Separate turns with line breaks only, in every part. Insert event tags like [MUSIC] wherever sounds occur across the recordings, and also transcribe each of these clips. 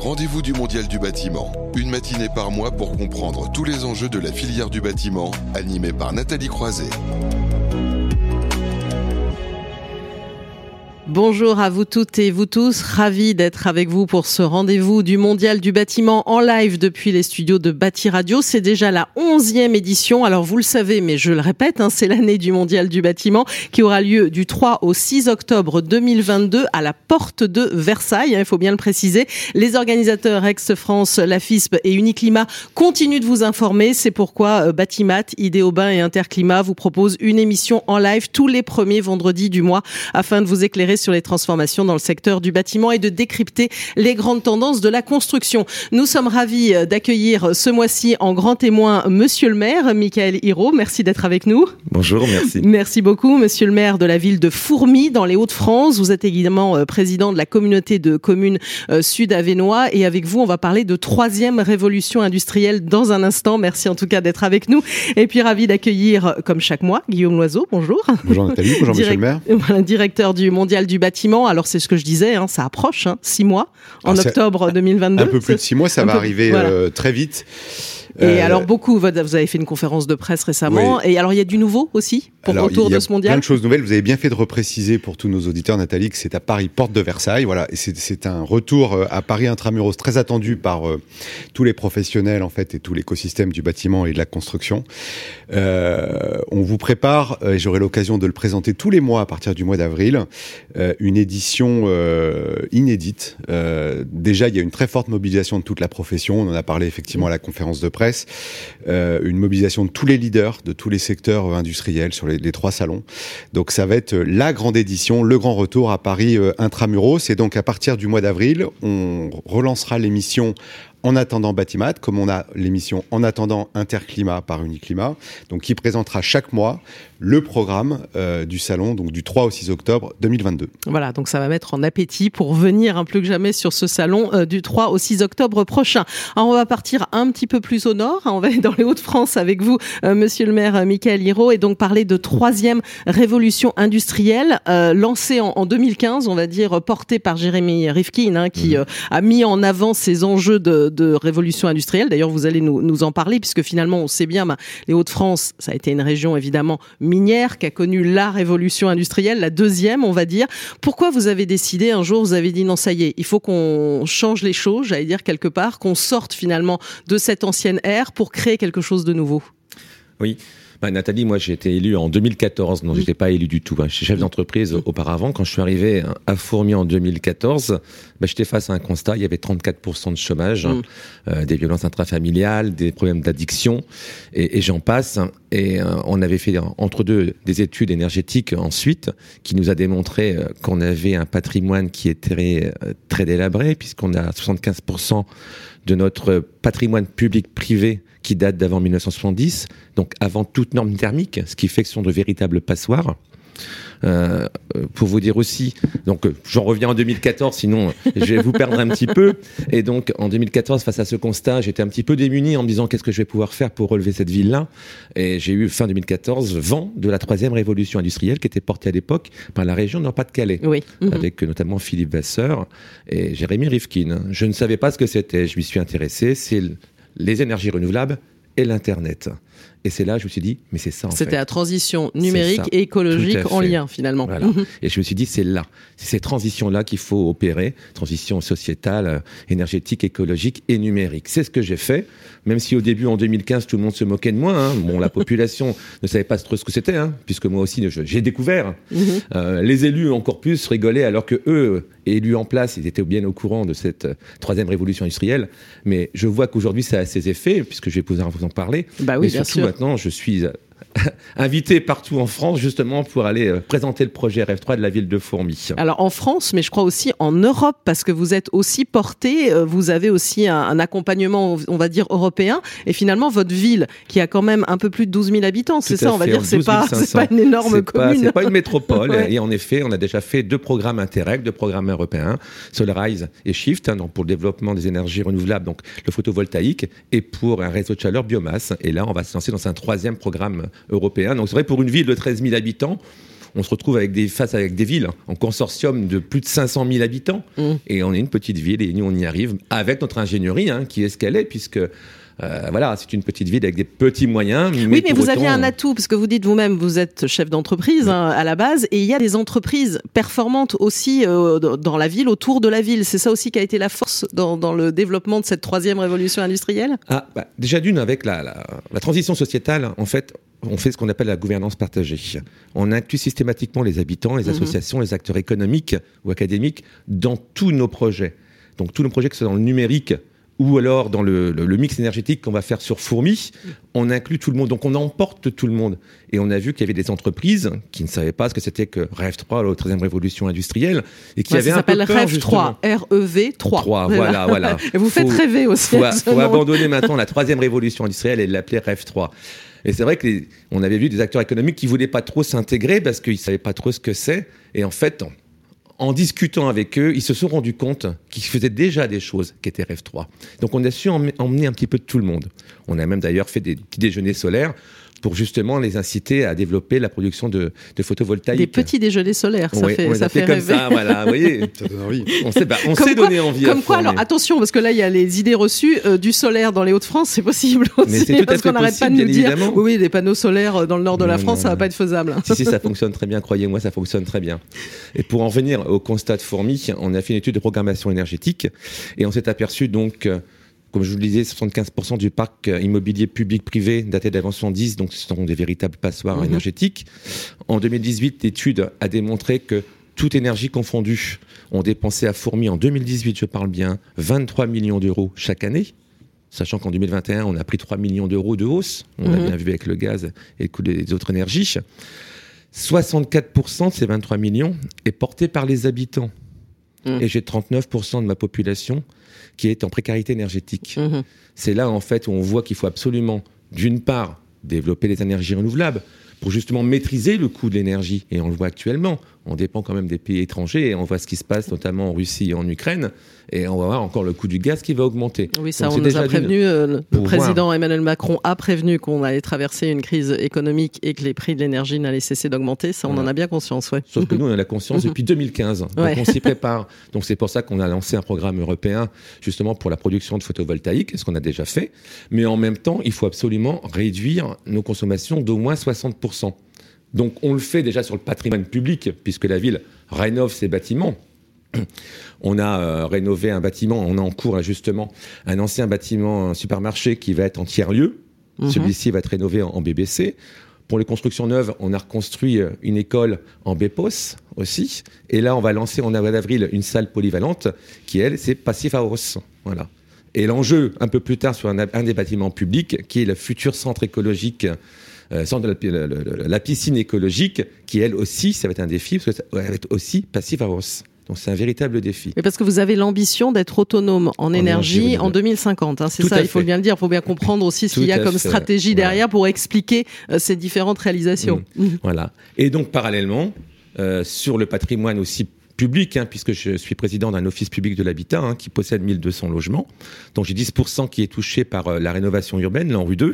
rendez-vous du Mondial du bâtiment. Une matinée par mois pour comprendre tous les enjeux de la filière du bâtiment, animée par Nathalie Croiset.
Bonjour à vous toutes et vous tous, ravi d'être avec vous pour ce rendez-vous du Mondial du bâtiment en live depuis les studios de Bâti Radio. C'est déjà la onzième édition, alors vous le savez, mais je le répète, hein, c'est l'année du Mondial du bâtiment qui aura lieu du 3 au 6 octobre 2022 à la porte de Versailles, il faut bien le préciser. Les organisateurs Ex-France, la FISP et Uniclimat continuent de vous informer, c'est pourquoi euh, Batimat, Idéobain et Interclimat vous proposent une émission en live tous les premiers vendredis du mois afin de vous éclairer sur les transformations dans le secteur du bâtiment et de décrypter les grandes tendances de la construction. Nous sommes ravis d'accueillir ce mois-ci en grand témoin Monsieur le maire, Michael Hiro. Merci d'être avec nous.
Bonjour, merci. [LAUGHS]
Merci beaucoup, Monsieur le maire de la ville de Fourmi, dans les Hauts-de-France. Vous êtes également euh, président de la communauté de communes euh, sud-avenois. Et avec vous, on va parler de troisième révolution industrielle dans un instant. Merci en tout cas d'être avec nous. Et puis ravi d'accueillir, comme chaque mois, Guillaume Loiseau. Bonjour.
Bonjour Nathalie, bonjour [LAUGHS] Monsieur le maire. [LAUGHS]
Directeur du Mondial du bâtiment. Alors c'est ce que je disais, hein, ça approche, hein, six mois en octobre 2022.
Un peu plus de six mois, ça va arriver euh, très vite.
Et euh, alors beaucoup, vous avez fait une conférence de presse récemment. Et alors il y a du nouveau aussi pour autour de ce mondial?
Plein de choses nouvelles. Vous avez bien fait de repréciser pour tous nos auditeurs, Nathalie, que c'est à Paris, porte de Versailles. Voilà, c'est un retour euh, à Paris intramuros très attendu par tous les professionnels en fait et tout l'écosystème du bâtiment et de la construction. on vous prépare, et j'aurai l'occasion de le présenter tous les mois à partir du mois d'avril, une édition inédite. déjà, il y a une très forte mobilisation de toute la profession. On en a parlé effectivement à la conférence de presse euh, une mobilisation de tous les leaders de tous les secteurs industriels sur les, trois salons. Donc ça va être la grande édition, le grand retour à Paris euh, intramuros. Et donc à partir du mois d'avril, on relancera l'émission en attendant Batimat, comme on a l'émission En attendant Interclimat par Uniclimat, donc qui présentera chaque mois le programme euh, du salon, donc du 3 au 6 octobre 2022.
Voilà, donc ça va mettre en appétit pour venir un plus que jamais sur ce salon euh, du 3 au 6 octobre prochain. Alors on va partir un petit peu plus au nord, hein, on va aller dans les Hauts-de-France avec vous, euh, monsieur le maire Michael Hiro, et donc parler de troisième révolution industrielle lancée en, 2015, on va dire portée par Jérémy Rifkin, hein, qui mmh. a mis en avant ces enjeux de, de révolution industrielle. D'ailleurs, vous allez nous, en parler, puisque finalement, on sait bien, bah, les Hauts-de-France, ça a été une région évidemment minière qui a connu la révolution industrielle, la deuxième, on va dire. Pourquoi vous avez décidé un jour, vous avez dit non, ça y est, il faut qu'on change les choses, j'allais dire quelque part, qu'on sorte finalement de cette ancienne ère pour créer quelque chose de nouveau?
Oui. Bah, Nathalie, moi j'ai été élu en 2014, non, j'étais pas élu du tout. Hein. Je suis chef d'entreprise auparavant. Quand je suis arrivé à Fourmi en 2014, bah, j'étais face à un constat, il y avait 34% de chômage, mm. euh, des violences intrafamiliales, des problèmes d'addiction, et, et j'en passe. Et euh, on avait fait entre deux des études énergétiques ensuite, qui nous a démontré euh, qu'on avait un patrimoine qui était très, très délabré, puisqu'on a 75% de notre patrimoine public-privé qui date d'avant 1970, donc avant toute norme thermique, ce qui fait que ce sont de véritables passoires. Euh, pour vous dire aussi, donc j'en reviens en 2014, sinon je vais vous perdre un petit peu. Et donc en 2014, face à ce constat, j'étais un petit peu démuni en me disant qu'est-ce que je vais pouvoir faire pour relever cette ville-là? Et j'ai eu fin 2014 vent de la troisième révolution industrielle qui était portée à l'époque par la région Nord-Pas-de-Calais,
oui. Mhm.
avec notamment Philippe Vasseur et Jérémy Rifkin. Je ne savais pas ce que c'était, je m'y suis intéressé. C'est les énergies renouvelables et l'Internet. Et c'est là je me suis dit, mais c'est ça.
C'était la transition numérique et écologique en lien finalement.
Mhm. et je me suis dit, c'est là, c'est ces transitions-là qu'il faut opérer, transition sociétale, euh, énergétique, écologique et numérique. C'est ce que j'ai fait, même si au début, en 2015, tout le monde se moquait de moi. Hein. Bon, la [LAUGHS] population ne savait pas trop ce que c'était, hein, puisque moi aussi, j'ai découvert. Mhm. Euh, les élus encore plus rigolaient, alors que eux, élus en place, ils étaient bien au courant de cette euh, troisième révolution industrielle. Mais je vois qu'aujourd'hui, ça a ses effets, puisque je vais pouvoir vous en parler.
Bah oui, bien sûr
maintenant, je suis [LAUGHS] invité partout en France justement pour aller euh, présenter le projet RF3 de la ville de Fourmi.
Alors en France, mais je crois aussi en Europe, parce que vous êtes aussi porté, euh, vous avez aussi un, accompagnement, on va dire, européen, et finalement votre ville, qui a quand même un peu plus de 12 000 habitants, c'est ça, on va dire, c'est pas, pas une énorme commune.
C'est pas une métropole, [LAUGHS] et en effet, on a déjà fait deux programmes Interreg, deux programmes européens, Solarize et Shift, hein, donc pour le développement des énergies renouvelables, donc le photovoltaïque, et pour un réseau de chaleur biomasse. Et là, on va se lancer dans un troisième programme européen. Donc c'est vrai, pour une ville de 13 000 habitants, on se retrouve avec des, face avec des villes en consortium de plus de 500 000 habitants.
Mmh.
Et on est une petite ville et nous, on y arrive avec notre ingénierie hein, qui est ce qu'elle est, puisque euh, voilà, c'est une petite ville avec des petits moyens. Mais
oui, mais vous aviez un atout, parce que vous dites vous-même, vous êtes chef d'entreprise hein, à la base, et il y a des entreprises performantes aussi euh, dans la ville, autour de la ville. C'est ça aussi qui a été la force dans, dans le développement de cette troisième révolution industrielle?
Ah, bah, déjà d'une, avec la, la, la transition sociétale, en fait, on fait ce qu'on appelle la gouvernance partagée. On inclut systématiquement les habitants, les
Mhm.
associations, les acteurs économiques ou académiques dans tous nos projets. Donc tous nos projets, que ce soit dans le numérique ou alors dans le, le- le mix énergétique qu'on va faire sur Fourmi, on inclut tout le monde. Donc on emporte tout le monde. Et on a vu qu'il y avait des entreprises qui ne savaient pas ce que c'était que REV 3, la troisième révolution industrielle, et qui
Ouais,
avaient
Ça
un peu
s'appelle
peur,
REV
justement.
3, R-E-V 3.
Trois, voilà, voilà. [LAUGHS]
Et vous faites
Faut-
rêver aussi.
faut,
ce
faut
nom.
abandonner maintenant la troisième révolution industrielle et l'appeler REV 3. Et c'est vrai que on avait vu des acteurs économiques qui voulaient pas trop s'intégrer parce qu'ils savaient pas trop ce que c'est. Et en fait, en, discutant avec eux, ils se sont rendus compte qu'ils faisaient déjà des choses qui étaient REV 3. Donc on a su emmener, emmener un petit peu de tout le monde. On a même d'ailleurs fait des petits déjeuners solaires pour justement les inciter à développer la production de, de photovoltaïque.
Des petits déjeuners solaires, ça
Ouais,
fait,
on
ça fait
comme
rêver.
ça, voilà, vous voyez. [LAUGHS]
Ça donne envie.
On s'est bah, donné envie à
Comme quoi,
former.
alors attention, parce que là, il y a les idées reçues euh, du solaire dans les Hauts-de-France, c'est possible aussi.
Mais c'est tout à
parce
fait
qu'on n'arrête pas de
possible,
nous dire,
évidemment.
oui, oui, des panneaux solaires euh, dans le nord de la
Non,
France,
non,
ça va
non.
pas être faisable.
Si, si, ça [LAUGHS] fonctionne très bien, croyez-moi, ça fonctionne très bien. Et pour en venir au constat de Fourmi, on a fait une étude de programmation énergétique et on s'est aperçu donc, euh, comme je vous le disais, 75% du parc euh, immobilier public-privé daté d'avant 110, donc ce sont des véritables passoires
Mhm.
énergétiques. En 2018, l'étude a démontré que toute énergie confondue, on dépensait à Fourmi en 2018, je parle bien, 23 millions d'euros chaque année. Sachant qu'en 2021, on a pris 3 millions d'euros de hausse. On l'a
Mhm.
bien vu avec le gaz et le coût des autres énergies. 64% de ces 23 millions est porté par les habitants.
Mm.
Et j'ai 39% de ma population qui est en précarité énergétique.
Mhm.
C'est là, en fait, où on voit qu'il faut absolument, d'une part, développer les énergies renouvelables pour justement maîtriser le coût de l'énergie. Et on le voit actuellement. On dépend quand même des pays étrangers et on voit ce qui se passe notamment en Russie et en Ukraine. Et on va voir encore le coût du gaz qui va augmenter.
Oui, ça,
Donc,
on nous a prévenu. euh, le président Emmanuel Macron a prévenu qu'on allait traverser une crise économique et que les prix de l'énergie n'allaient cesser d'augmenter. Ça, on
Voilà.
en a bien conscience, ouais.
Sauf que nous, on a la conscience [LAUGHS] depuis 2015. Donc,
Ouais.
on s'y prépare. Donc, c'est pour ça qu'on a lancé un programme européen, justement, pour la production de photovoltaïque, ce qu'on a déjà fait. Mais en même temps, il faut absolument réduire nos consommations d'au moins 60%. Donc, on le fait déjà sur le patrimoine public, puisque la ville rénove ses bâtiments. [CLEARS THROAT] On a euh, rénové un bâtiment, on a en cours, là, justement, un ancien bâtiment, un supermarché qui va être en tiers-lieu.
Mhm.
Celui-ci va être rénové en, en BBC. Pour les constructions neuves, on a reconstruit euh, une école en BEPOS aussi. Et là, on va lancer en avril une salle polyvalente qui, elle, c'est Passif House. Voilà. Et l'enjeu, un peu plus tard, sur un, un des bâtiments publics, qui est le futur centre écologique, euh, centre de la, pi- le- le- le- la piscine écologique, qui, elle aussi, ça va être un défi, parce que ça va être aussi Passif House. Donc, c'est un véritable défi.
Mais parce que vous avez l'ambition d'être autonome en, énergie
énergie
en 2050. hein, c'est ça,
à
il faut
fait.
bien le dire. Il faut bien comprendre aussi ce qu'il y a
à
comme
fait.
stratégie
Voilà.
derrière pour expliquer euh, ces différentes réalisations. Mhm.
Voilà. Et donc, parallèlement, euh, sur le patrimoine aussi public, hein, puisque je suis président d'un office public de l'habitat hein, qui possède 1200 logements, donc j'ai 10% qui est touché par euh, la rénovation urbaine, l'ANRU 2,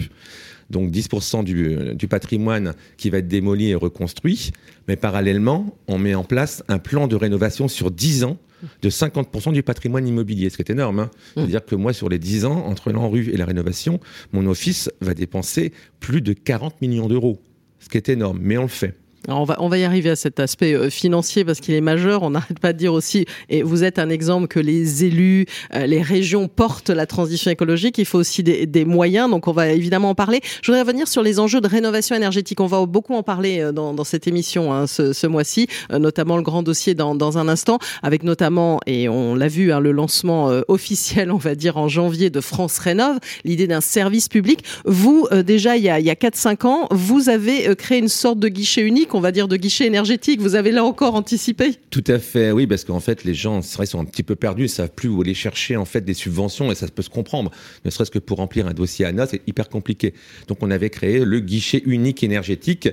donc 10% du, du patrimoine qui va être démoli et reconstruit, mais parallèlement, on met en place un plan de rénovation sur 10 ans de 50% du patrimoine immobilier, ce qui est énorme. hein. C'est-à-dire que moi, sur les 10 ans, entre l'ANRU et la rénovation, mon office va dépenser plus de 40 millions d'euros, ce qui est énorme, mais on le fait.
On va, on va y arriver à cet aspect euh, financier parce qu'il est majeur. On [LAUGHS] n'arrête pas de dire aussi, et vous êtes un exemple que les élus, euh, les régions portent la transition écologique. Il faut aussi des, des moyens. Donc, on va évidemment en parler. Je voudrais revenir sur les enjeux de rénovation énergétique. On va beaucoup en parler euh, dans, dans cette émission hein, ce, ce mois-ci, notamment le grand dossier dans, dans un instant, avec notamment, et on l'a vu, hein, le lancement officiel, on va dire en janvier, de France Rénove, l'idée d'un service public. Vous, déjà, il y a, il y a 4-5 ans, vous avez créé une sorte de guichet unique, on va dire de guichet énergétique. Vous avez là encore anticipé?
Tout à fait, oui, parce qu'en fait, les gens, c'est vrai, sont un petit peu perdus, ils savent plus où aller chercher en fait des subventions, et ça peut se comprendre. Ne serait-ce que pour remplir un dossier ANA, c'est hyper compliqué. Donc, on avait créé le guichet unique énergétique,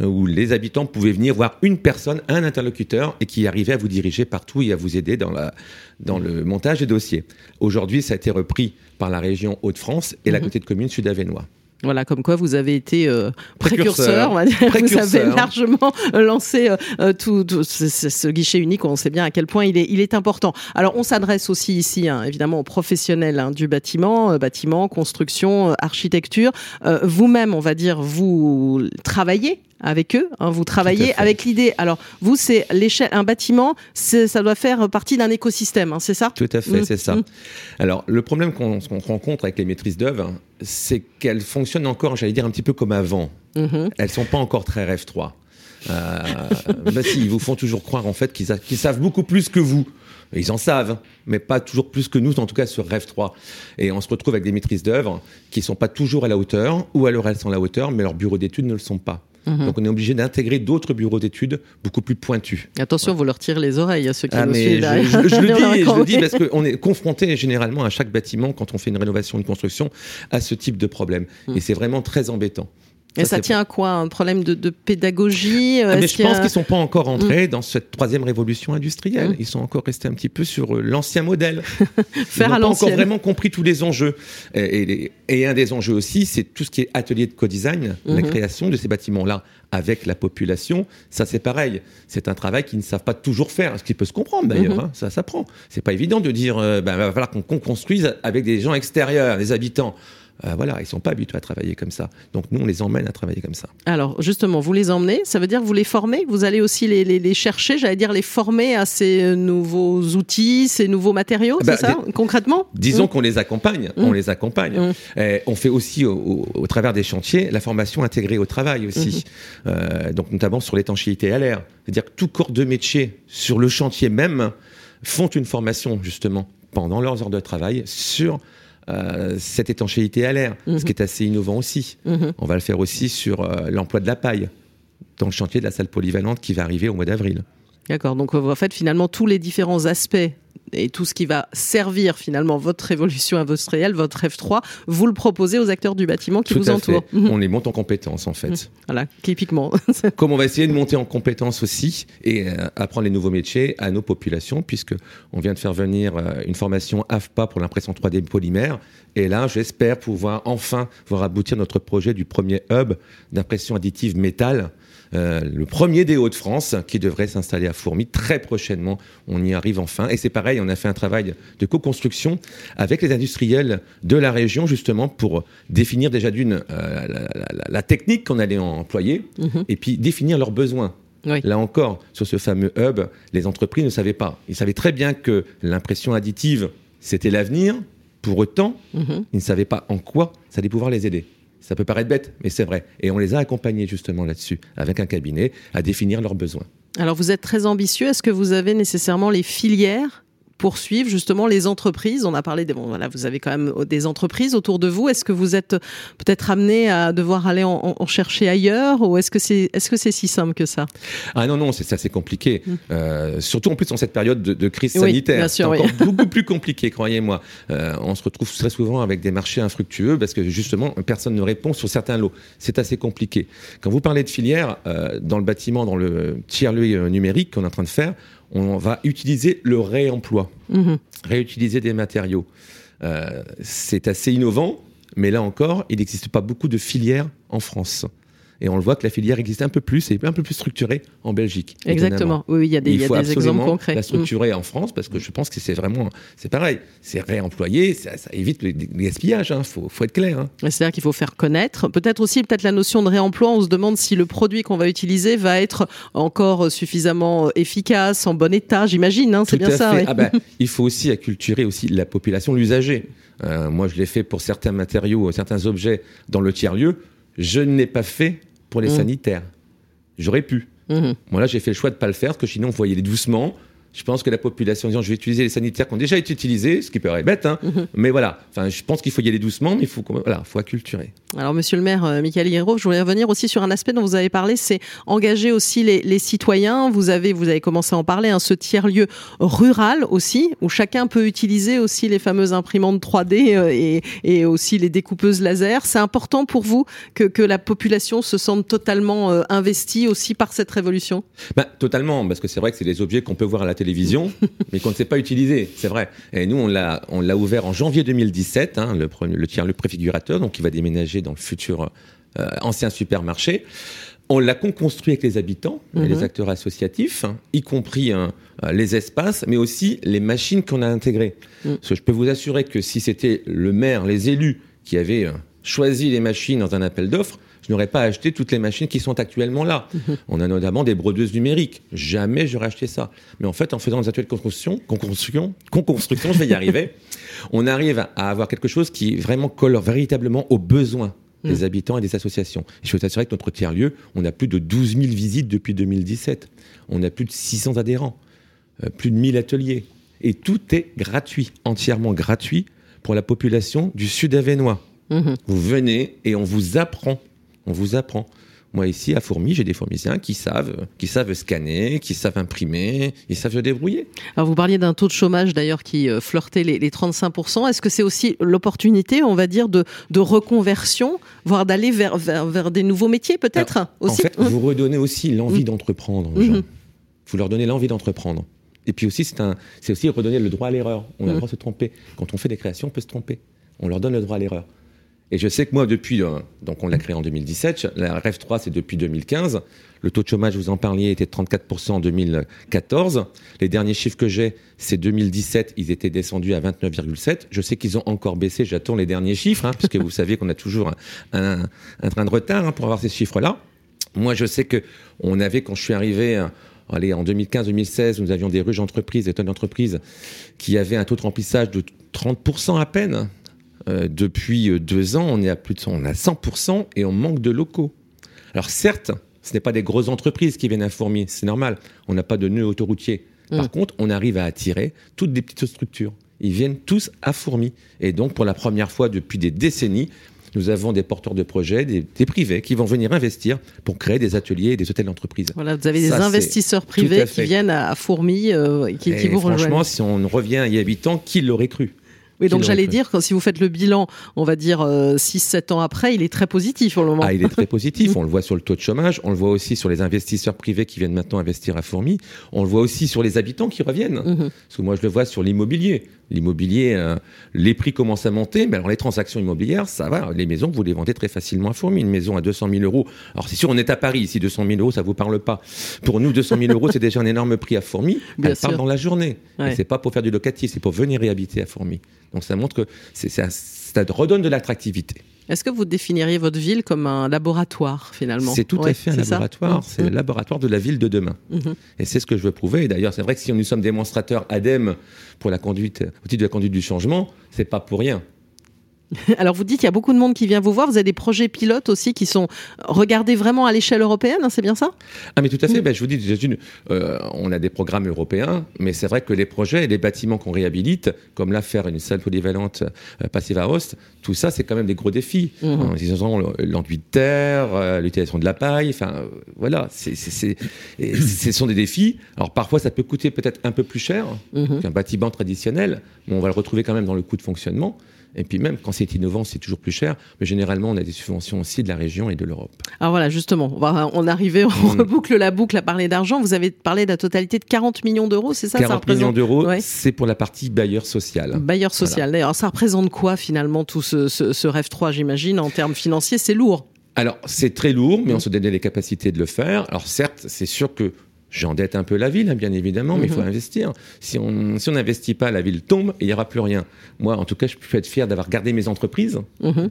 euh, où les habitants pouvaient venir voir une personne, un interlocuteur, et qui arrivait à vous diriger partout et à vous aider dans la dans le montage des dossiers. Aujourd'hui, ça a été repris par la région Hauts-de-France et la
Mhm.
côté de commune Sud-Avenois.
Voilà, comme quoi vous avez été euh,
Précurseur.
précurseur, on va dire. [LAUGHS] vous avez largement euh, lancé euh, euh, tout, tout ce, ce- ce guichet unique. On sait bien à quel point il est, il est important. Alors, on s'adresse aussi ici, hein, évidemment, aux professionnels hein, du bâtiment, euh, bâtiment, construction, euh, architecture. Euh, Vous-même, on va dire, vous travaillez avec eux, hein, vous travaillez avec l'idée. Alors, vous, c'est l'échelle, un bâtiment, ça doit faire partie d'un écosystème, hein, c'est ça?
Tout à fait,
Mm,
c'est ça.
mm.
Alors, le problème qu'on rencontre avec les maîtrises d'œuvre, c'est qu'elles fonctionnent encore, j'allais dire, un petit peu comme avant.
Mhm.
Elles sont pas encore très rêve 3. Euh, [LAUGHS] bah si, ils vous font toujours croire en fait qu'ils savent beaucoup plus que vous. Ils en savent, mais pas toujours plus que nous, en tout cas sur Rêve 3. Et on se retrouve avec des maîtrises d'œuvre qui sont pas toujours à la hauteur, ou alors elles sont à la hauteur, mais leurs bureaux d'études ne le sont pas.
Mhm.
Donc on est obligé d'intégrer d'autres bureaux d'études beaucoup plus pointus.
Attention, vous leur tirez les oreilles à ceux qui
Ah,
nous suivent
je,
derrière.
je- je [LAUGHS] le dis, je le dis parce qu'on est confronté généralement à chaque bâtiment quand on fait une rénovation, une construction, à ce type de problème.
Mm.
Et c'est vraiment très embêtant.
Et ça tient à quoi Un problème de, de pédagogie
Ah, mais
Est-ce
je
a-
pense qu'ils sont pas encore entrés dans cette troisième révolution industrielle.
Mm.
Ils sont encore restés un petit peu sur euh, l'ancien modèle. [LAUGHS] Ils
Faire
n'ont
à
pas encore vraiment compris tous les enjeux. Et, et les- et un des enjeux aussi, c'est tout ce qui est atelier de co-design, la
Mhm.
création de ces bâtiments-là avec la population. Ça, c'est pareil. C'est un travail qu'ils ne savent pas toujours faire, ce qui peut se comprendre d'ailleurs. Hein. ça s'apprend. C'est pas évident de dire, euh, ben, va falloir qu'on qu'on construise avec des gens extérieurs, des habitants. Euh, voilà, ils sont pas habitués à travailler comme ça. Donc nous, on les emmène à travailler comme ça.
Alors, justement, vous les emmenez, ça veut dire que vous les formez? Vous allez aussi les, les- les chercher, j'allais dire les former à ces euh, nouveaux outils, ces nouveaux matériaux,
Bah,
c'est ça Concrètement?
Disons
Mm.
qu'on les accompagne, on les accompagne.
Mm.
Euh, on fait aussi au, au- au travers des chantiers la formation intégrée au travail aussi. Euh, donc notamment sur l'étanchéité à l'air. C'est-à-dire que tout corps de métier sur le chantier même font une formation justement pendant leurs heures de travail sur euh, cette étanchéité à l'air,
Mhm.
ce qui est assez innovant aussi.
Mhm.
On va le faire aussi sur euh, l'emploi de la paille dans le chantier de la salle polyvalente qui va arriver au mois d'avril.
D'accord, donc euh, en fait, finalement, tous les différents aspects et tout ce qui va servir finalement votre révolution industrielle, votre F3, vous le proposez aux acteurs du bâtiment qui
Tout
vous entourent. Mhm.
On les monte en compétences en fait.
Voilà, typiquement. [LAUGHS]
Comme on va essayer de monter en compétences aussi et euh, apprendre les nouveaux métiers à nos populations, puisque on vient de faire venir euh, une formation AFPA pour l'impression 3D polymère. Et là, j'espère pouvoir enfin voir aboutir notre projet du premier hub d'impression additive métal. Euh, le premier des Hauts-de-France qui devrait s'installer à Fourmi très prochainement. On y arrive enfin. Et c'est pareil, on a fait un travail de co-construction avec les industriels de la région justement pour définir déjà d'une euh, la, la- la- la technique qu'on allait employer
Mhm.
et puis définir leurs besoins.
Oui.
Là encore, sur ce fameux hub, les entreprises ne savaient pas. Ils savaient très bien que l'impression additive, c'était l'avenir. Pour autant,
Mhm.
ils ne savaient pas en quoi ça allait pouvoir les aider. Ça peut paraître bête, mais c'est vrai. Et on les a accompagnés justement là-dessus, avec un cabinet, à définir leurs besoins.
Alors, vous êtes très ambitieux. Est-ce que vous avez nécessairement les filières pour suivre justement les entreprises On a parlé des bon, voilà, vous avez quand même des entreprises autour de vous. Est-ce que vous êtes peut-être amené à devoir aller en, chercher ailleurs, ou est-ce que c'est est-ce que c'est si simple que ça?
Ah non, non, c'est ça, c'est compliqué. Euh, surtout en plus en cette période de, de crise
Mm. Oui,
sanitaire.
bien
c'est
sûr, oui.
encore [LAUGHS] beaucoup plus compliqué, croyez-moi. Euh, on se retrouve très souvent avec des marchés infructueux parce que justement, personne ne répond sur certains lots. C'est assez compliqué. Quand vous parlez de filière, euh, dans le bâtiment, dans le tiers-lieu euh, numérique qu'on est en train de faire, on va utiliser le réemploi,
Mhm.
réutiliser des matériaux. Euh, c'est assez innovant, mais là encore, il n'existe pas beaucoup de filières en France. Et on le voit que la filière existe un peu plus et un peu plus structurée en Belgique.
Exactement. Oui, il y a des,
Il
y a
faut
des exemples concrets.
la
Mm.
structurer en France parce que je pense que c'est vraiment, c'est pareil, c'est réemployé, ça, ça évite le, gaspillage, hein, faut, faut être clair. hein.
C'est-à-dire qu'il faut faire connaître. Peut-être aussi peut-être la notion de réemploi. On se demande si le produit qu'on va utiliser va être encore suffisamment efficace, en bon état. J'imagine. Hein, c'est bien ça. oui.
Ah ben, [LAUGHS] il faut aussi acculturer aussi la population, l'usager. Euh, moi, je l'ai fait pour certains matériaux, certains objets dans le tiers lieu. Je ne l'ai pas fait pour les
Mm.
sanitaires. J'aurais pu.
Mhm.
Moi, là, j'ai fait le choix de pas le faire parce que sinon, on voyait les doucement. Je pense que la population disant je vais utiliser les sanitaires qui ont déjà été utilisés, ce qui paraît bête, hein,
Mhm.
mais voilà. Enfin, je pense qu'il faut y aller doucement, mais il faut, voilà, faut acculturer.
Alors, Monsieur le maire, euh, Michael Hiro, je voulais revenir aussi sur un aspect dont vous avez parlé, c'est engager aussi les, les citoyens. Vous avez, vous avez commencé à en parler, hein, ce tiers-lieu rural aussi, où chacun peut utiliser aussi les fameuses imprimantes 3D euh, et, et aussi les découpeuses laser. C'est important pour vous que, que la population se sente totalement euh, investie aussi par cette révolution?
Bah, totalement, parce que c'est vrai que c'est des objets qu'on peut voir à la télévision, [LAUGHS] mais qu'on ne sait pas utiliser, c'est vrai. Et nous, on l'a, on l'a ouvert en janvier 2017, hein, le, le tiers le préfigurateur, donc il va déménager dans le futur euh, ancien supermarché. On l'a construit avec les habitants et les
Mhm.
acteurs associatifs, hein, y compris hein, euh, les espaces, mais aussi les machines qu'on a intégrées. Parce que je peux vous assurer que si c'était le maire, les élus qui avaient euh, choisi les machines dans un appel d'offres, je n'aurais pas acheté toutes les machines qui sont actuellement là. On a notamment des brodeuses numériques. Jamais j'aurais acheté ça. Mais en fait, en faisant des ateliers de construction, construction, construction, je vais y arriver, [LAUGHS] on arrive à avoir quelque chose qui vraiment colle véritablement aux besoins des habitants et des associations. Et je peux t'assurer que notre tiers-lieu, on a plus de 12 000 visites depuis 2017. On a plus de 600 adhérents, euh, plus de 1000 ateliers. Et tout est gratuit, entièrement gratuit pour la population du sud avenois.
Mhm.
Vous venez et on vous apprend. On vous apprend. Moi, ici, à Fourmi, j'ai des fourmisiens qui savent, qui savent scanner, qui savent imprimer, ils savent se débrouiller.
Alors vous parliez d'un taux de chômage d'ailleurs qui euh, flirtait les, les 35%. Est-ce que c'est aussi l'opportunité, on va dire, de, de reconversion, voire d'aller vers, vers, vers des nouveaux métiers peut-être aussi
En fait, vous redonnez aussi l'envie d'entreprendre aux
Mhm.
gens. Vous leur donnez l'envie d'entreprendre. Et puis aussi, c'est aussi redonner le droit à l'erreur. On a le droit de se tromper. Quand on fait des créations, on peut se tromper. On leur donne le droit à l'erreur. Et je sais que moi, depuis, euh, donc on l'a créé en 2017, la REF 3, c'est depuis 2015. Le taux de chômage, vous en parliez, était de 34% en 2014. Les derniers chiffres que j'ai, c'est 2017, ils étaient descendus à 29,7. Je sais qu'ils ont encore baissé, j'attends les derniers chiffres, hein, puisque vous [LAUGHS] savez qu'on a toujours un, train de retard hein, pour avoir ces chiffres-là. Moi, je sais que on avait, quand je suis arrivé, euh, allez, en 2015-2016, nous avions des ruches d'entreprises, des tonnes d'entreprises qui avaient un taux de remplissage de 30% à peine. Euh, depuis euh, deux ans, on est à plus de 100, on à 100% et on manque de locaux. Alors certes, ce n'est pas des grosses entreprises qui viennent à Fourmi, c'est normal. On n'a pas de nœud autoroutier. Par
Mm.
contre, on arrive à attirer toutes des petites structures. Ils viennent tous à Fourmi. Et donc, pour la première fois depuis des décennies, nous avons des porteurs de projets, des, des privés qui vont venir investir pour créer des ateliers et des hôtels d'entreprise.
Voilà, vous avez des
Ça,
investisseurs privés qui viennent à, à Fourmi, euh, et qui, qui vous
franchement,
rejoignent.
si on revient à y habitant, qui l'aurait cru?
Oui, donc j'allais dire que si vous faites le bilan, on va dire 6-7 ans après, il est très positif pour le moment.
Ah, il est très [LAUGHS] positif. On le voit sur le taux de chômage, on le voit aussi sur les investisseurs privés qui viennent maintenant investir à Fourmi, on le voit aussi sur les habitants qui reviennent.
Mhm.
Parce que moi, je le vois sur l'immobilier. L'immobilier, euh, les prix commencent à monter, mais alors les transactions immobilières, ça va. Les maisons, vous les vendez très facilement à Fourmi. Une maison à 200 000 euros. Alors, c'est sûr, on est à Paris. Ici, 200 000 euros, ça vous parle pas. Pour nous, 200 000 euros, c'est déjà un énorme prix à Fourmi.
Bien
Elle part
sûr.
dans la journée.
Ouais.
Et c'est pas pour faire du locatif, c'est pour venir y habiter à Fourmi. Donc, ça montre que ça redonne de l'attractivité.
Est-ce que vous définiriez votre ville comme un laboratoire finalement
C'est tout
Ouais,
à fait un laboratoire.
Mhm.
C'est le laboratoire de la ville de demain.
Mhm.
Et c'est ce que je veux prouver. Et d'ailleurs, c'est vrai que si nous sommes démonstrateurs ADEME pour la conduite, au titre de la conduite du changement, c'est pas pour rien. [LAUGHS]
Alors vous dites qu'il y a beaucoup de monde qui vient vous voir. Vous avez des projets pilotes aussi qui sont regardés vraiment à l'échelle européenne, hein, c'est bien ça?
Ah, mais tout
Mm.
à fait. Ben, je vous dis, euh, on a des programmes européens, mais c'est vrai que les projets et les bâtiments qu'on réhabilite, comme là, faire une salle polyvalente euh, passive à host, tout ça, c'est quand même des gros défis. En utilisant le- l'enduit de terre, euh, l'utilisation de la paille, enfin, voilà, c'est, ce sont des défis. Alors, parfois, ça peut coûter peut-être un peu plus cher
Mhm.
qu'un bâtiment traditionnel, mais on va le retrouver quand même dans le coût de fonctionnement. Et puis même quand c'est innovant, c'est toujours plus cher. Mais généralement, on a des subventions aussi de la région et de l'Europe.
Alors voilà, justement, on va on arrivait, on
Mhm.
reboucle la boucle à parler d'argent. Vous avez parlé de la totalité de 40 millions d'euros, c'est ça ça
40 millions
représente
d'euros,
Ouais.
c'est pour la partie bailleur social.
Bailleur social. D'ailleurs, ça représente quoi finalement tout ce, ce, ce rêve 3, j'imagine, en termes financiers? C'est lourd.
Alors, c'est très lourd, mais on se donnait les capacités de le faire. Alors, certes, c'est sûr que j'endette un peu la ville, hein, bien évidemment, mais il faut
Mhm.
investir. Si on si on n'investit pas, la ville tombe et il n'y aura plus rien. Moi, en tout cas, je peux être fier d'avoir gardé mes entreprises.
Mhm.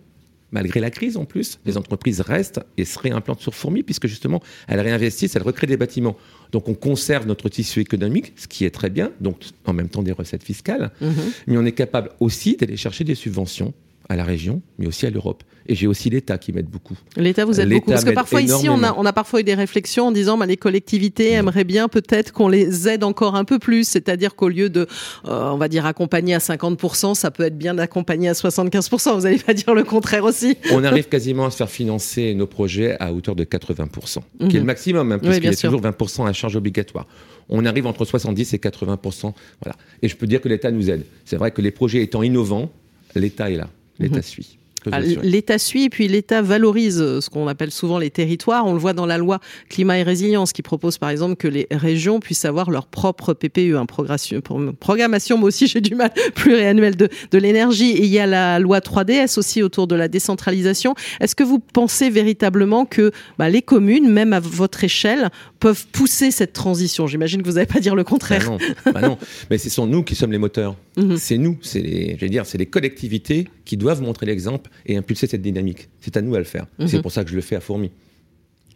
Malgré la crise en plus, les entreprises restent et se réimplantent sur Fourmi puisque justement elles réinvestissent, elles recréent des bâtiments. Donc on conserve notre tissu économique, ce qui est très bien, donc en même temps des recettes fiscales,
Mhm.
mais on est capable aussi d'aller chercher des subventions à la région, mais aussi à l'Europe. Et j'ai aussi l'État qui m'aide beaucoup.
L'État vous aide beaucoup. Parce que parfois ici, on a,
énormément.
on a parfois eu des réflexions en disant bah, les collectivités aimeraient bien peut-être qu'on les aide encore un peu plus. C'est-à-dire qu'au lieu de, euh, on va dire, accompagner à 50%, ça peut être bien d'accompagner à 75%. Vous n'allez pas dire le contraire aussi.
On arrive quasiment à se faire financer nos projets à hauteur de 80%, qui est
Mhm.
le maximum, hein,
Oui,
puisqu'il
bien
y a
sûr.
toujours 20% à charge obligatoire. On arrive entre 70 et 80%. Voilà. Et je peux dire que l'État nous aide. C'est vrai que les projets étant innovants, l'État est là. L'État
Mhm.
suit.
Ah, L'État suit et puis l'État valorise euh, ce qu'on appelle souvent les territoires. On le voit dans la loi climat et résilience qui propose par exemple que les régions puissent avoir leur propre PPE, un programmation, moi aussi j'ai du mal, [LAUGHS] pluriannuel de, de l'énergie. Et il y a la loi 3DS aussi autour de la décentralisation. Est-ce que vous pensez véritablement que bah, les communes, même à votre échelle, peuvent pousser cette transition? J'imagine que vous n'allez pas dire le contraire.
Bah non, bah non. mais ce sont nous qui sommes les moteurs. [LAUGHS] Mhm. C'est nous, c'est les, dire, c'est les collectivités qui doivent montrer l'exemple et impulser cette dynamique. C'est à nous à le faire. Mhm. C'est pour ça que je le fais à Fourmi.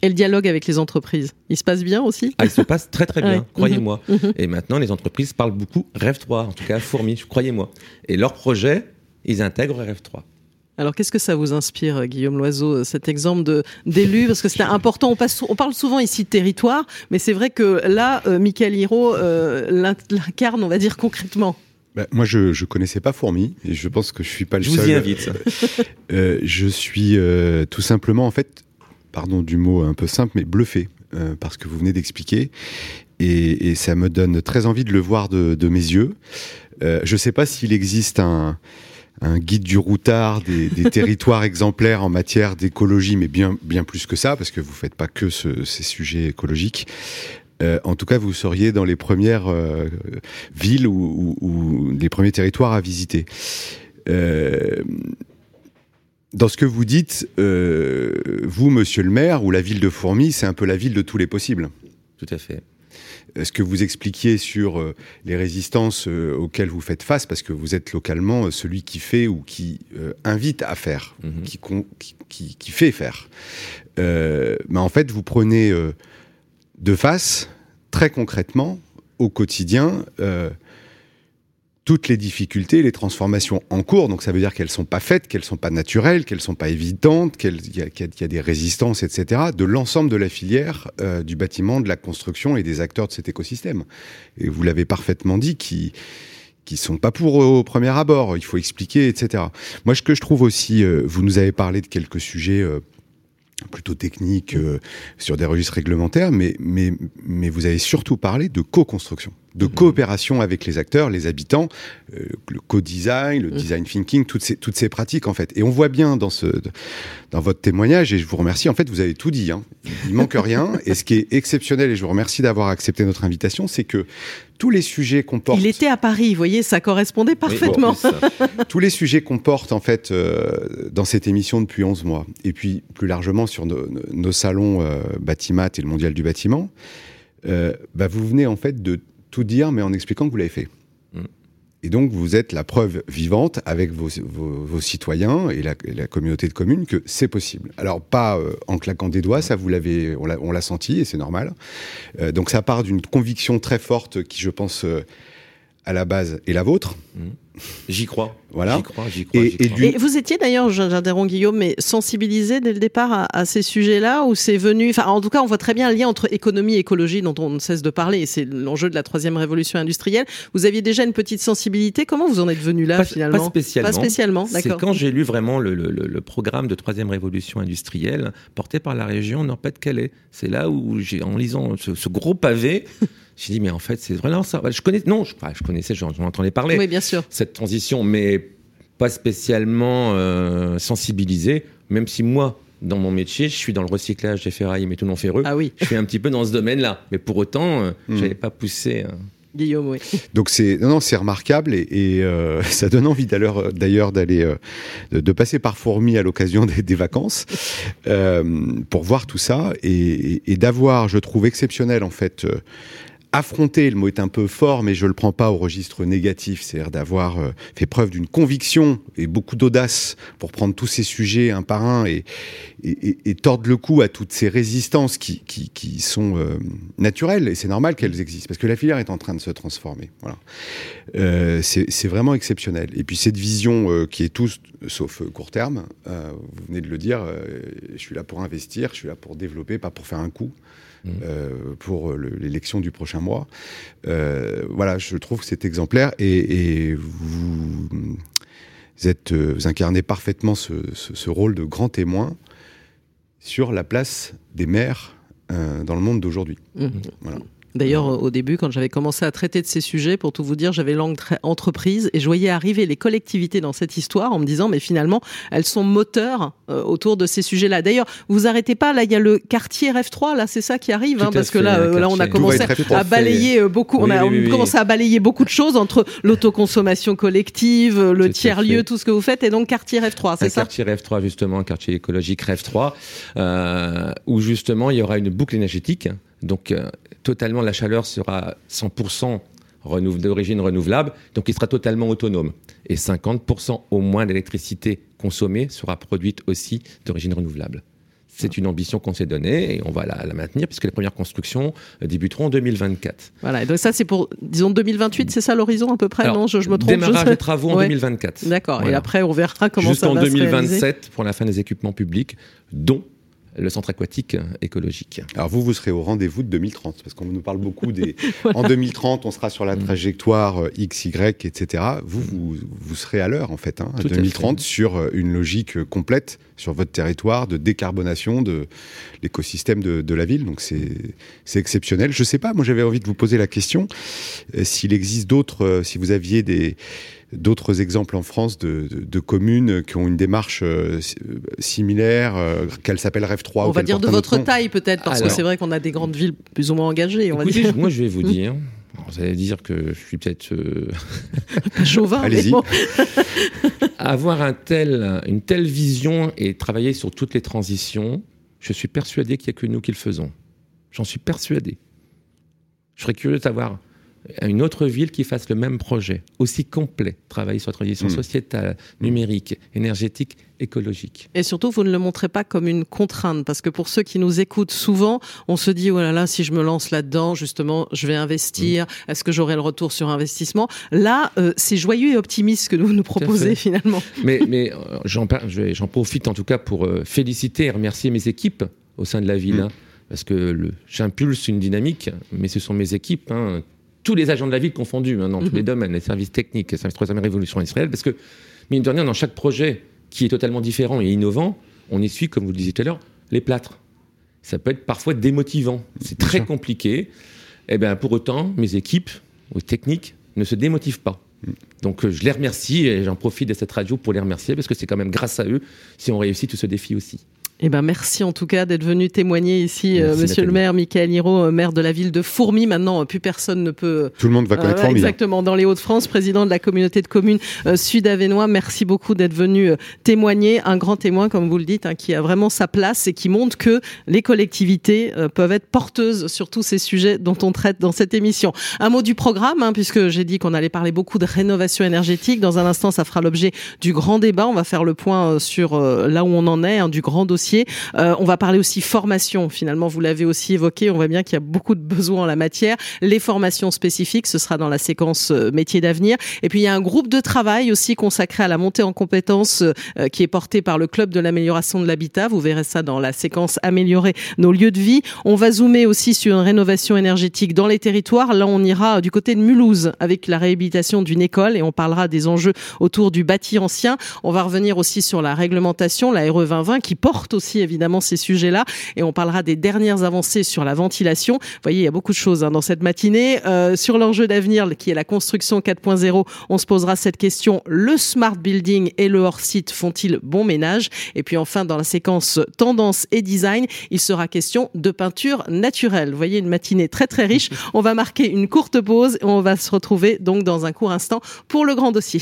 Et le dialogue avec les entreprises, il se passe bien aussi?
Ah, Il se passe très très bien, croyez-moi. Mhm. Et maintenant, les entreprises parlent beaucoup Rêve 3, en tout cas Fourmi, croyez-moi. Et leurs projets, ils intègrent Rêve 3.
Alors, qu'est-ce que ça vous inspire, Guillaume Loiseau, cet exemple d'élu Parce que c'est important. On, passe, on, parle souvent ici de territoire, mais c'est vrai que là, euh, Michael Hiro euh, l'incarne, on va dire concrètement.
Bah, moi, je ne connaissais pas Fourmi et je pense que je suis pas le
je
seul.
Je vous y invite. [LAUGHS]
Euh, je suis euh, tout simplement, en fait, pardon du mot un peu simple, mais bluffé euh, parce que vous venez d'expliquer. Et, et, ça me donne très envie de le voir de, de mes yeux. Euh, je ne sais pas s'il existe un, un, guide du routard des, des [LAUGHS] territoires exemplaires en matière d'écologie, mais bien, bien plus que ça, parce que vous faites pas que ce, ces sujets écologiques. Euh, en tout cas, vous seriez dans les premières euh, villes ou, les premiers territoires à visiter. Euh, dans ce que vous dites, vous, monsieur le maire, ou la ville de Fourmi, c'est un peu la ville de tous les possibles.
Tout à fait.
Ce que vous expliquiez sur les résistances auxquelles vous faites face, parce que vous êtes localement celui qui fait ou qui invite à faire, mhm. qui, qui, fait faire. mais en fait, vous prenez de face, très concrètement, au quotidien, euh, toutes les difficultés, les transformations en cours. Donc ça veut dire qu'elles sont pas faites, qu'elles sont pas naturelles, qu'elles sont pas évidentes, qu'il y, a des résistances, etc. De l'ensemble de la filière euh, du bâtiment, de la construction et des acteurs de cet écosystème. Et vous l'avez parfaitement dit, qui qui sont pas pour au premier abord. Il faut expliquer, etc. Moi, ce que je trouve aussi, euh, vous nous avez parlé de quelques sujets plutôt technique euh, sur des registres réglementaires, mais, mais, mais vous avez surtout parlé de co-construction, de mhm. coopération avec les acteurs, les habitants, euh, le co-design, le mhm. design thinking, toutes ces, toutes ces pratiques en fait. Et on voit bien dans, ce, dans votre témoignage, et je vous remercie, en fait vous avez tout dit, hein. il manque [LAUGHS] rien, et ce qui est exceptionnel, et je vous remercie d'avoir accepté notre invitation, c'est que tous les sujets qu'on porte.
Il était à Paris, vous voyez, ça correspondait parfaitement. [LAUGHS]
tous les sujets qu'on porte en fait euh, dans cette émission depuis 11 mois, et puis plus largement sur nos, salons euh, Batimat et le Mondial du bâtiment, euh, bah, vous venez en fait de tout dire, mais en expliquant que vous l'avez fait. Et donc, vous êtes la preuve vivante avec vos, vos, citoyens et la, la, communauté de communes que c'est possible. Alors, pas euh, en claquant des doigts, ça vous l'avez, on l'a senti et c'est normal. Euh, donc, ça part d'une conviction très forte qui, je pense, euh, à la base est la vôtre.
Mmh. J'y crois.
Voilà.
J'y crois, j'y crois, et,
vous étiez d'ailleurs, j'interromps Guillaume, mais sensibilisé dès le départ à, ces sujets-là ou c'est venu. Enfin, en tout cas, on voit très bien le lien entre économie et écologie dont on ne cesse de parler. Et c'est l'enjeu de la troisième révolution industrielle. Vous aviez déjà une petite sensibilité. Comment vous en êtes venu là finalement
Pas spécialement.
Pas spécialement.
C'est quand j'ai lu vraiment le, le, le, programme de troisième révolution industrielle porté par la région Nord-Pas-de-Calais. C'est là où j'ai, en lisant ce, ce gros pavé. J'ai dit, mais en fait, c'est vraiment ça. Je connais, non, je, je connaissais, j'en entendais parler.
Oui, bien sûr.
Cette transition, mais pas spécialement euh, sensibilisé, même si moi, dans mon métier, je suis dans le recyclage des ferrailles mais tout non ferreux.
Ah oui.
Je suis un petit peu dans ce domaine-là. Mais pour autant, euh, j'avais pas poussé. Euh,
Guillaume, oui. [LAUGHS]
Donc c'est non, non c'est remarquable et, et euh, [LAUGHS] ça donne envie d'ailleurs d'aller euh, de, passer par Fourmi à l'occasion des, des, vacances euh, pour voir tout ça et, et d'avoir, je trouve exceptionnel en fait affronter, le mot est un peu fort, mais je le prends pas au registre négatif, c'est-à-dire d'avoir euh, fait preuve d'une conviction et beaucoup d'audace pour prendre tous ces sujets un par un et, et, et tordre le cou à toutes ces résistances qui, qui, qui sont euh, naturelles et c'est normal qu'elles existent parce que la filière est en train de se transformer. Voilà, euh, c'est vraiment exceptionnel. Et puis cette vision qui est tous sauf court terme, vous venez de le dire, je suis là pour investir, je suis là pour développer, pas pour faire un coup. Mmh. Pour l'élection du prochain mois. Euh, voilà, je trouve que c'est exemplaire et, et vous, êtes, euh, vous incarnez parfaitement ce, ce, ce, rôle de grand témoin sur la place des maires euh, dans le monde d'aujourd'hui. Mmh. Voilà.
D'ailleurs, au début, quand j'avais commencé à traiter de ces sujets, pour tout vous dire, j'avais langue très entreprise et je voyais arriver les collectivités dans cette histoire en me disant, mais finalement, elles sont moteurs euh, autour de ces sujets-là. D'ailleurs, vous arrêtez pas, là, il y a le quartier F3, là, c'est ça qui arrive, hein, parce que là, euh, là, on a commencé à balayer euh, beaucoup, on a commencé à balayer beaucoup de choses entre l'autoconsommation collective, le tiers-lieu, tout ce que vous faites, et donc quartier F3, c'est ça
Quartier F3, justement, quartier écologique REF3, euh, où justement, il y aura une boucle énergétique. Donc, totalement, la chaleur sera 100% d'origine renouvelable, donc il sera totalement autonome. Et 50% au moins d'électricité consommée sera produite aussi d'origine renouvelable. C'est une ambition qu'on s'est donnée et on va la, maintenir puisque les premières constructions euh, débuteront en 2024.
Voilà, et donc ça c'est pour, disons, 2028, c'est ça l'horizon à peu près? Non, je, me trompe
Démarrage des travaux en 2024.
D'accord, et après on verra comment ça va
2027 pour la fin des équipements publics, dont le centre aquatique écologique.
Alors vous, vous serez au rendez-vous de 2030, parce qu'on nous parle beaucoup des... [LAUGHS] En 2030, on sera sur la mm. trajectoire euh, X, Y, etc. Vous, vous, vous serez à l'heure, en fait, hein, 2030, sur euh, une logique euh, complète sur votre territoire de décarbonation de l'écosystème de, de, la ville. Donc c'est exceptionnel. Je sais pas, moi j'avais envie de vous poser la question, s'il existe d'autres, si vous aviez des d'autres exemples en France de, de, communes qui ont une démarche euh, similaire, euh, qu'elle s'appelle Rêve 3
On va dire de votre taille peut-être, parce que c'est vrai qu'on a des grandes villes plus ou moins engagées. On va dire.
Moi je vais vous [LAUGHS] dire, vous allez dire que je suis peut-être euh... [LAUGHS]
chauvin.
Allez-y. [LAUGHS]
Avoir un tel, une telle vision et travailler sur toutes les transitions, je suis persuadé qu'il n'y a que nous qui le faisons. J'en suis persuadé. Je serais curieux de savoir une autre ville qui fasse le même projet, aussi complet, travailler sur la transition hmm. sociétale, numérique, énergétique, écologique.
Et surtout, vous ne le montrez pas comme une contrainte, parce que pour ceux qui nous écoutent souvent, on se dit, oh là là, si je me lance là-dedans, justement, je vais investir, hmm. est-ce que j'aurai le retour sur investissement? Là, euh, c'est joyeux et optimiste que vous nous proposez finalement.
Mais, [LAUGHS] mais euh, j'en profite en tout cas pour euh, féliciter et remercier mes équipes au sein de la ville. Hmm. Hein, parce que j'impulse une dynamique, mais ce sont mes équipes, hein, tous les agents de la ville confondus, hein, dans tous les mhm. domaines, les services techniques, les services troisième révolution industrielle, parce que, mine de rien, dans chaque projet qui est totalement différent et innovant, on essuie, comme vous le disiez tout à l'heure, les plâtres. Ça peut être parfois démotivant. C'est très compliqué. Et eh bien, pour autant, mes équipes techniques ne se démotivent pas. Mm. Donc je les remercie et j'en profite de cette radio pour les remercier parce que c'est quand même grâce à eux si on réussit tout ce défi aussi.
Eh ben merci en tout cas d'être venu témoigner ici, euh, Monsieur le maire, Michael Hiro, euh, maire de la ville de Fourmi. Maintenant, plus personne ne peut.
Tout le monde va connaître euh, Fourmi.
Exactement, dans les Hauts-de-France, président de la communauté de communes sud-avenois. Merci beaucoup d'être venu témoigner, un grand témoin, comme vous le dites, hein, qui a vraiment sa place et qui montre que les collectivités peuvent être porteuses sur tous ces sujets dont on traite dans cette émission. Un mot du programme, hein, puisque j'ai dit qu'on allait parler beaucoup de rénovation énergétique. Dans un instant, ça fera l'objet du grand débat. On va faire le point sur là où on en est, hein, du grand dossier euh, on va parler aussi formation. Finalement, vous l'avez aussi évoqué. On voit bien qu'il y a beaucoup de besoins en la matière. Les formations spécifiques, ce sera dans la séquence euh, métiers d'avenir. Et puis il y a un groupe de travail aussi consacré à la montée en compétences euh, qui est porté par le club de l'amélioration de l'habitat. Vous verrez ça dans la séquence améliorer nos lieux de vie. On va zoomer aussi sur une rénovation énergétique dans les territoires. Là, on ira du côté de Mulhouse avec la réhabilitation d'une école et on parlera des enjeux autour du bâti ancien. On va revenir aussi sur la réglementation, la RE 2020, qui porte aussi aussi évidemment ces sujets-là et on parlera des dernières avancées sur la ventilation. Vous voyez, il y a beaucoup de choses hein, dans cette matinée. Euh, sur l'enjeu d'avenir qui est la construction 4.0, on se posera cette question le smart building et le hors-site font-ils bon ménage? Et puis enfin, dans la séquence tendance et design, il sera question de peinture naturelle. Vous voyez, une matinée très très riche. [LAUGHS] On va marquer une courte pause et on va se retrouver donc dans un court instant pour le grand dossier.